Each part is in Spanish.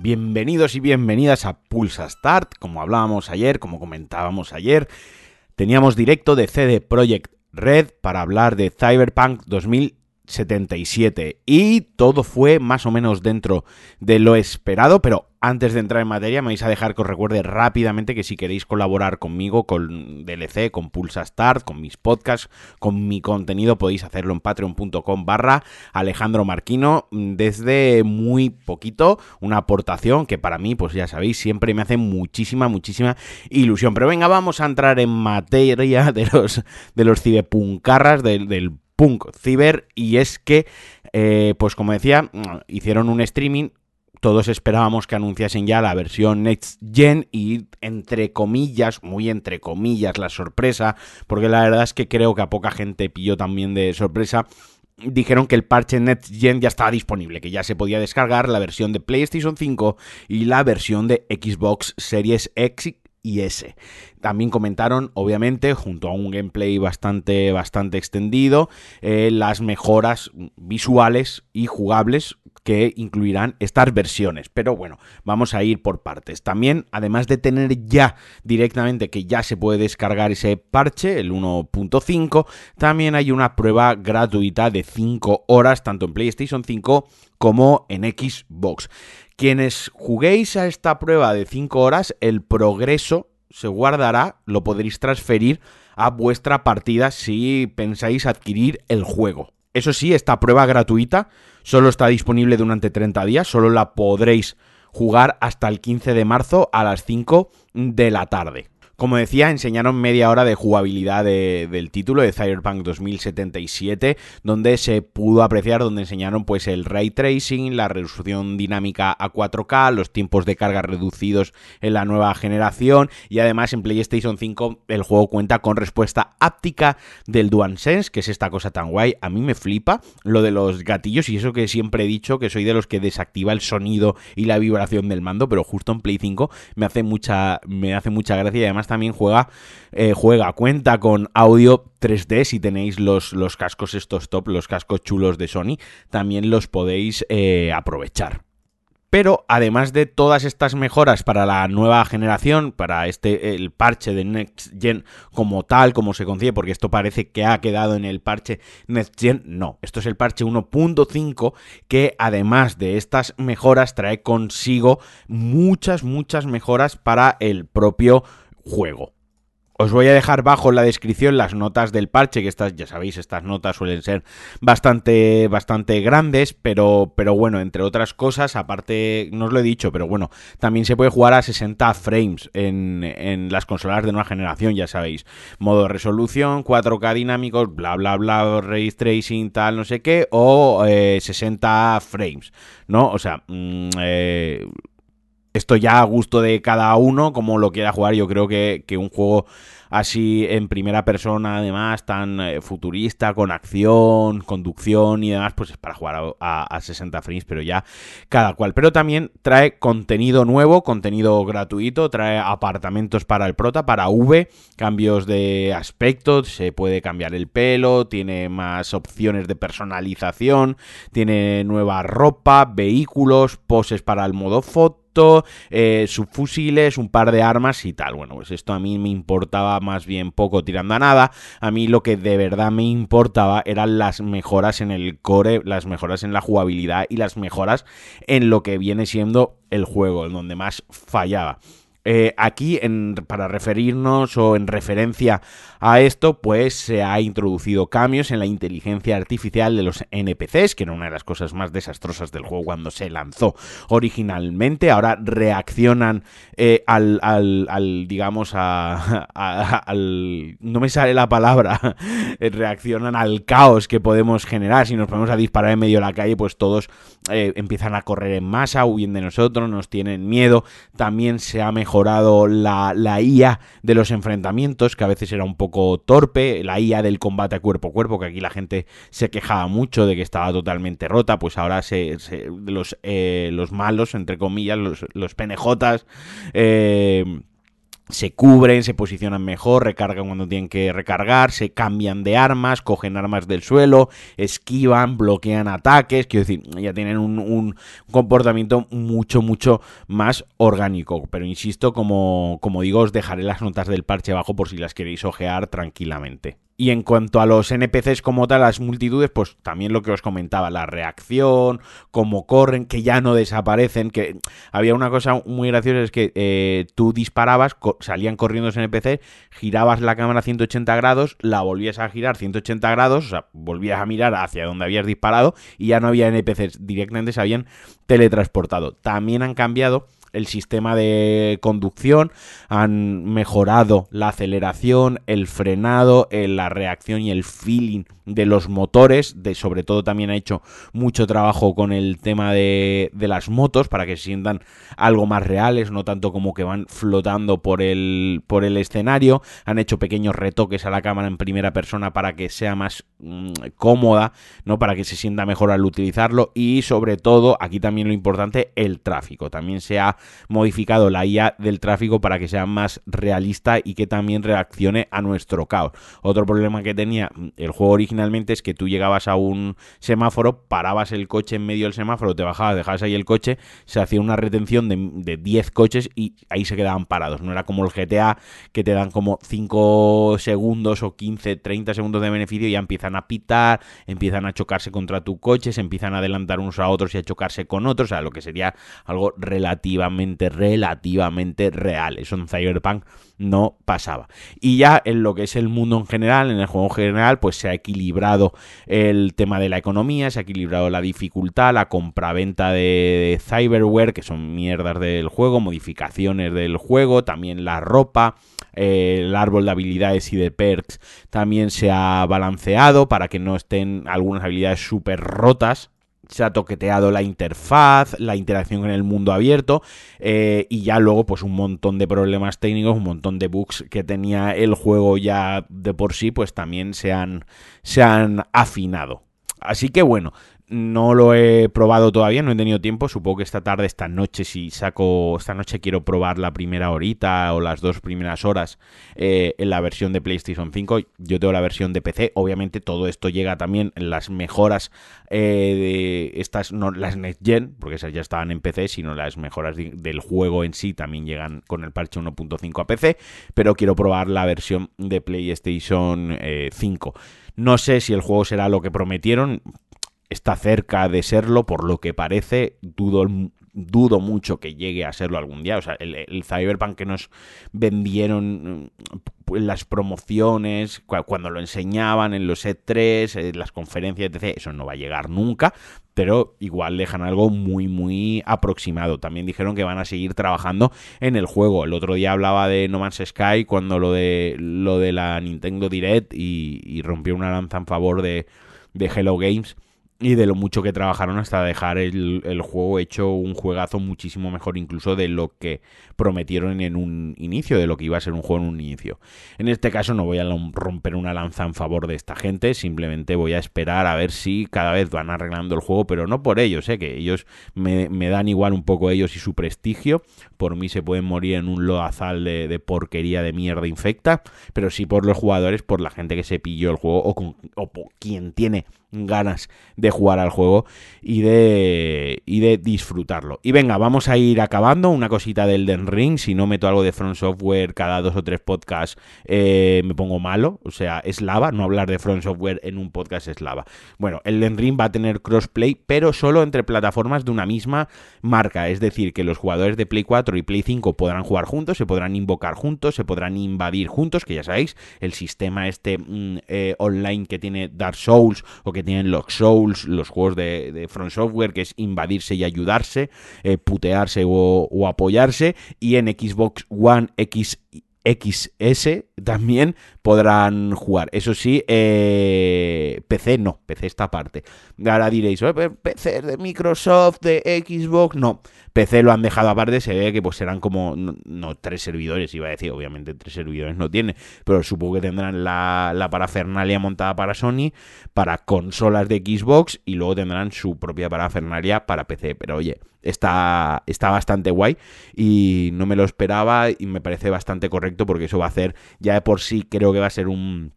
Bienvenidos y bienvenidas a Pulsa Start. Como hablábamos ayer, como comentábamos ayer, teníamos directo de CD Projekt Red para hablar de Cyberpunk 2077 y todo fue más o menos dentro de lo esperado, pero antes de entrar en materia, me vais a dejar que os recuerde rápidamente que si queréis colaborar conmigo, con DLC, con Pulsa Start, con mis podcasts, con mi contenido, podéis hacerlo en patreon.com barra Alejandro Marquino. Desde muy poquito, una aportación que para mí, pues ya sabéis, siempre me hace muchísima, muchísima ilusión. Pero venga, vamos a entrar en materia de los, de los ciberpuncarras, del, del punk ciber, y es que, eh, pues como decía, hicieron un streaming todos esperábamos que anunciasen ya la versión Next Gen y entre comillas, muy entre comillas, la sorpresa, porque la verdad es que creo que a poca gente pilló también de sorpresa. Dijeron que el parche Next Gen ya estaba disponible, que ya se podía descargar la versión de PlayStation 5 y la versión de Xbox Series X y. También comentaron, obviamente, junto a un gameplay bastante, bastante extendido, eh, las mejoras visuales y jugables que incluirán estas versiones. Pero bueno, vamos a ir por partes. También, además de tener ya directamente que ya se puede descargar ese parche, el 1.5, también hay una prueba gratuita de 5 horas, tanto en PlayStation 5 como en Xbox. Quienes juguéis a esta prueba de 5 horas, el progreso se guardará, lo podréis transferir a vuestra partida si pensáis adquirir el juego. Eso sí, esta prueba gratuita solo está disponible durante 30 días, solo la podréis jugar hasta el 15 de marzo a las 5 de la tarde. Como decía, enseñaron media hora de jugabilidad del título de Cyberpunk 2077, donde se pudo apreciar, donde enseñaron pues el ray tracing, la resolución dinámica a 4K, los tiempos de carga reducidos en la nueva generación y además en PlayStation 5 el juego cuenta con respuesta áptica del DualSense, que es esta cosa tan guay. A mí me flipa lo de los gatillos y eso que siempre he dicho que soy de los que desactiva el sonido y la vibración del mando, pero justo en Play 5 me hace mucha me hace mucha gracia y además también juega, eh, juega, cuenta con audio 3D si tenéis los, los, cascos estos top, los cascos chulos de Sony, también los podéis eh, aprovechar. Pero además de todas estas mejoras para la nueva generación, para este el parche de Next Gen como tal, como se concibe, porque esto parece que ha quedado en el parche Next Gen, no, esto es el parche 1.5 que además de estas mejoras trae consigo muchas muchas mejoras para el propio juego. Os voy a dejar bajo en la descripción las notas del parche, que estas, ya sabéis, estas notas suelen ser bastante, bastante grandes, pero, pero bueno, entre otras cosas, aparte, no os lo he dicho, pero bueno, también se puede jugar a 60 frames en, en las consolas de nueva generación, ya sabéis. Modo resolución, 4K dinámicos, bla, bla, bla, ray tracing, tal, no sé qué, o 60 eh, frames, ¿no? O sea, mmm, eh, esto ya a gusto de cada uno, como lo quiera jugar. Yo creo que, que un juego así en primera persona, además, tan eh, futurista, con acción, conducción y demás, pues es para jugar a, 60 frames, pero ya cada cual. Pero también trae contenido nuevo, contenido gratuito, trae apartamentos para el prota, para V, cambios de aspecto, se puede cambiar el pelo, tiene más opciones de personalización, tiene nueva ropa, vehículos, poses para el modo foto eh, subfusiles, un par de armas y tal. Bueno, pues esto a mí me importaba más bien poco tirando a nada. A mí lo que de verdad me importaba eran las mejoras en el core, las mejoras en la jugabilidad y las mejoras en lo que viene siendo el juego, en donde más fallaba. Eh, aquí, para referirnos o en referencia a esto, pues se ha introducido cambios en la inteligencia artificial de los NPCs, que era una de las cosas más desastrosas del juego cuando se lanzó originalmente. Ahora reaccionan eh, al, al, digamos, a, al... No me sale la palabra. reaccionan al caos que podemos generar. Si nos ponemos a disparar en medio de la calle, pues todos eh, empiezan a correr en masa, huyen de nosotros, nos tienen miedo. También se ha mejorado la, la, IA de los enfrentamientos, que a veces era un poco torpe, la IA del combate a cuerpo a cuerpo, que aquí la gente se quejaba mucho de que estaba totalmente rota, pues ahora se, los, eh, los malos, entre comillas, los, los penejotas, eh, se cubren, se posicionan mejor, recargan cuando tienen que recargar, se cambian de armas, cogen armas del suelo, esquivan, bloquean ataques, quiero decir, ya tienen un, comportamiento mucho, mucho más orgánico. Pero insisto, como, como digo, os dejaré las notas del parche abajo por si las queréis ojear tranquilamente. Y en cuanto a los NPCs como tal, las multitudes, pues también lo que os comentaba, la reacción, cómo corren, que ya no desaparecen, que había una cosa muy graciosa, es que eh, tú disparabas, salían corriendo los NPCs, girabas la cámara 180 grados, la volvías a girar 180 grados, o sea, volvías a mirar hacia donde habías disparado y ya no había NPCs, directamente se habían teletransportado. También han cambiado el sistema de conducción, han mejorado la aceleración, el frenado, eh, la reacción y el feeling de los motores, de sobre todo también ha hecho mucho trabajo con el tema de, las motos para que se sientan algo más reales, no tanto como que van flotando por el, por el escenario, han hecho pequeños retoques a la cámara en primera persona para que sea más mmm, cómoda, ¿no? para que se sienta mejor al utilizarlo. Y sobre todo, aquí también lo importante, el tráfico, también se ha modificado la IA del tráfico para que sea más realista y que también reaccione a nuestro caos. Otro problema que tenía el juego original finalmente es que tú llegabas a un semáforo, parabas el coche en medio del semáforo, te bajabas, dejabas ahí el coche, se hacía una retención de, 10 coches y ahí se quedaban parados. No era como el GTA que te dan como 5 segundos o 15, 30 segundos de beneficio y ya empiezan a pitar, empiezan a chocarse contra tu coche, se empiezan a adelantar unos a otros y a chocarse con otros, o sea, lo que sería algo relativamente, relativamente real. Eso en Cyberpunk no pasaba. Y ya en lo que es el mundo en general, en el juego en general, pues se ha equilibrado el tema de la economía, se ha equilibrado la dificultad, la compraventa de, cyberware, que son mierdas del juego, modificaciones del juego, también la ropa, eh, el árbol de habilidades y de perks también se ha balanceado para que no estén algunas habilidades súper rotas se ha toqueteado la interfaz, la interacción con el mundo abierto eh, y ya luego pues un montón de problemas técnicos, un montón de bugs que tenía el juego ya de por sí pues también se han, se han afinado. Así que bueno, no lo he probado todavía, no he tenido tiempo. Supongo que esta tarde, esta noche, si saco. Esta noche quiero probar la primera horita o las dos primeras horas eh, en la versión de PlayStation 5. Yo tengo la versión de PC. Obviamente, todo esto llega también en las mejoras eh, de estas, no las Next Gen, porque esas ya estaban en PC, sino las mejoras del juego en sí también llegan con el parche 1.5 a PC. Pero quiero probar la versión de PlayStation 5. Eh, no sé si el juego será lo que prometieron, está cerca de serlo, por lo que parece, dudo, dudo mucho que llegue a serlo algún día. O sea, el, Cyberpunk que nos vendieron mm, las promociones, cuando lo enseñaban en los E3, en las conferencias, etc., eso no va a llegar nunca, pero igual dejan algo muy, muy aproximado. También dijeron que van a seguir trabajando en el juego. El otro día hablaba de No Man's Sky cuando lo de, lo de la Nintendo Direct y, rompió una lanza en favor de, de Hello Games y de lo mucho que trabajaron hasta dejar el, el, juego hecho un juegazo muchísimo mejor incluso de lo que prometieron en un inicio, de lo que iba a ser un juego en un inicio. En este caso no voy a romper una lanza en favor de esta gente, simplemente voy a esperar a ver si cada vez van arreglando el juego, pero no por ellos, ¿eh? que ellos me, me dan igual un poco ellos y su prestigio, por mí se pueden morir en un loazal de, de, porquería de mierda infecta, pero sí por los jugadores, por la gente que se pilló el juego o, con, o por quien tiene ganas de jugar al juego y de, y de disfrutarlo. Y venga, vamos a ir acabando. Una cosita del Den Ring. Si no meto algo de Front Software cada dos o tres podcasts, eh, me pongo malo. O sea, es lava. No hablar de Front Software en un podcast es lava. Bueno, el Den Ring va a tener crossplay, pero solo entre plataformas de una misma marca. Es decir, que los jugadores de Play 4 y Play 5 podrán jugar juntos, se podrán invocar juntos, se podrán invadir juntos, que ya sabéis, el sistema este mm, eh, online que tiene Dark Souls o que que tienen los Souls, los juegos de, Front Software, que es invadirse y ayudarse, eh, putearse o, o, apoyarse, y en Xbox One X XS también podrán jugar. Eso sí, eh, PC no, PC esta aparte. Ahora diréis, PC de Microsoft, de Xbox, no. PC lo han dejado aparte, se ve que pues serán como, no, tres servidores, iba a decir, obviamente tres servidores no tiene, pero supongo que tendrán la, la parafernalia montada para Sony, para consolas de Xbox y luego tendrán su propia parafernalia para PC. Pero oye, está, está bastante guay y no me lo esperaba y me parece bastante correcto porque eso va a hacer, ya de por sí creo que va a ser un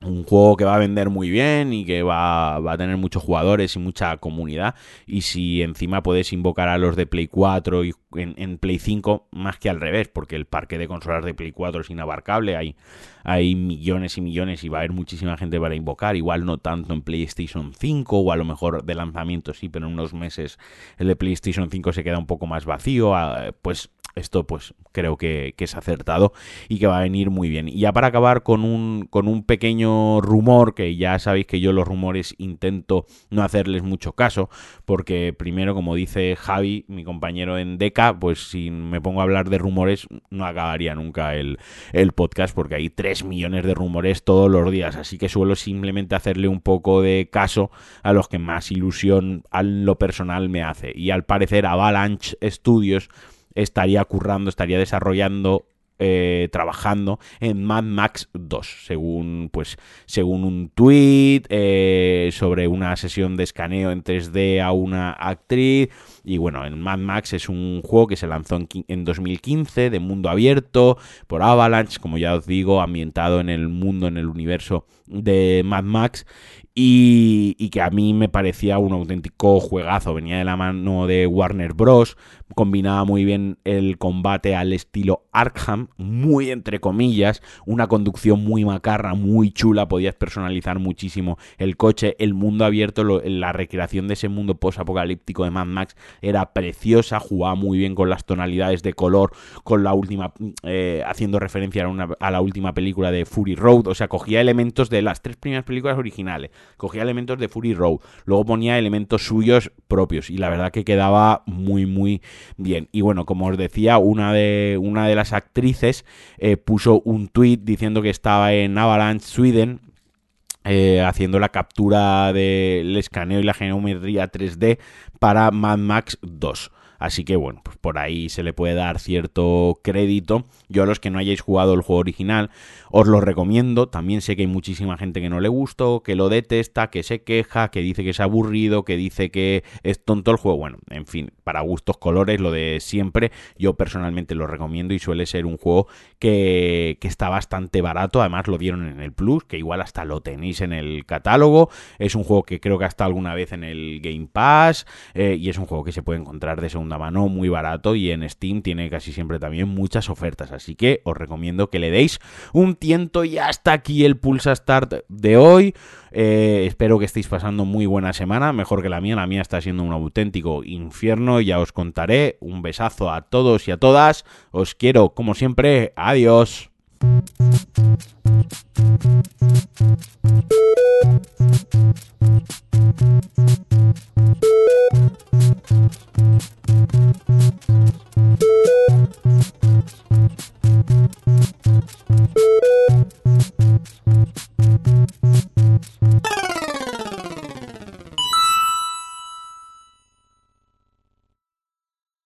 un juego que va a vender muy bien y que va, a tener muchos jugadores y mucha comunidad. Y si encima puedes invocar a los de Play 4 y en, Play 5, más que al revés, porque el parque de consolas de Play 4 es inabarcable, hay, hay millones y millones y va a haber muchísima gente para invocar. Igual no tanto en PlayStation 5 o a lo mejor de lanzamiento sí, pero en unos meses el de PlayStation 5 se queda un poco más vacío. Ah, pues esto pues creo que, es acertado y que va a venir muy bien. Y ya para acabar con un, con un pequeño rumor, que ya sabéis que yo los rumores intento no hacerles mucho caso, porque primero, como dice Javi, mi compañero en Deca, pues si me pongo a hablar de rumores no acabaría nunca el, el podcast, porque hay 3 millones de rumores todos los días, así que suelo simplemente hacerle un poco de caso a los que más ilusión a lo personal me hace. Y al parecer Avalanche Studios estaría currando, estaría desarrollando eh, trabajando en Mad Max 2, según pues según un tweet eh, sobre una sesión de escaneo en 3D a una actriz y bueno, en Mad Max es un juego que se lanzó en, en 2015 de mundo abierto por Avalanche, como ya os digo, ambientado en el mundo, en el universo de Mad Max y, que a mí me parecía un auténtico juegazo. Venía de la mano de Warner Bros. Combinaba muy bien el combate al estilo Arkham, muy entre comillas, una conducción muy macarra, muy chula. Podías personalizar muchísimo el coche, el mundo abierto, la recreación de ese mundo post-apocalíptico de Mad Max era preciosa. Jugaba muy bien con las tonalidades de color, con la última, eh, haciendo referencia a, la última película de Fury Road. O sea, cogía elementos de las tres primeras películas originales cogía elementos de Fury Road, luego ponía elementos suyos propios y la verdad que quedaba muy muy bien. Y bueno, como os decía, una de, una de las actrices eh, puso un tweet diciendo que estaba en Avalanche, Sweden, eh, haciendo la captura del escaneo y la geometría 3D para Mad Max 2. Así que bueno, pues por ahí se le puede dar cierto crédito. Yo a los que no hayáis jugado el juego original, os lo recomiendo. También sé que hay muchísima gente que no le gustó, que lo detesta, que se queja, que dice que es aburrido, que dice que es tonto el juego. Bueno, en fin, para gustos colores, lo de siempre. Yo personalmente lo recomiendo y suele ser un juego que, que está bastante barato. Además lo dieron en el Plus, que igual hasta lo tenéis en el catálogo. Es un juego que creo que hasta alguna vez en el Game Pass. Eh, y es un juego que se puede encontrar de segunda mano muy barato y en Steam tiene casi siempre también muchas ofertas. Así que os recomiendo que le deis un tiento y hasta aquí el Pulsa Start de hoy. Eh, espero que estéis pasando muy buena semana, mejor que la mía. La mía está siendo un auténtico infierno. Ya os contaré. Un besazo a todos y a todas. Os quiero, como siempre. Adiós.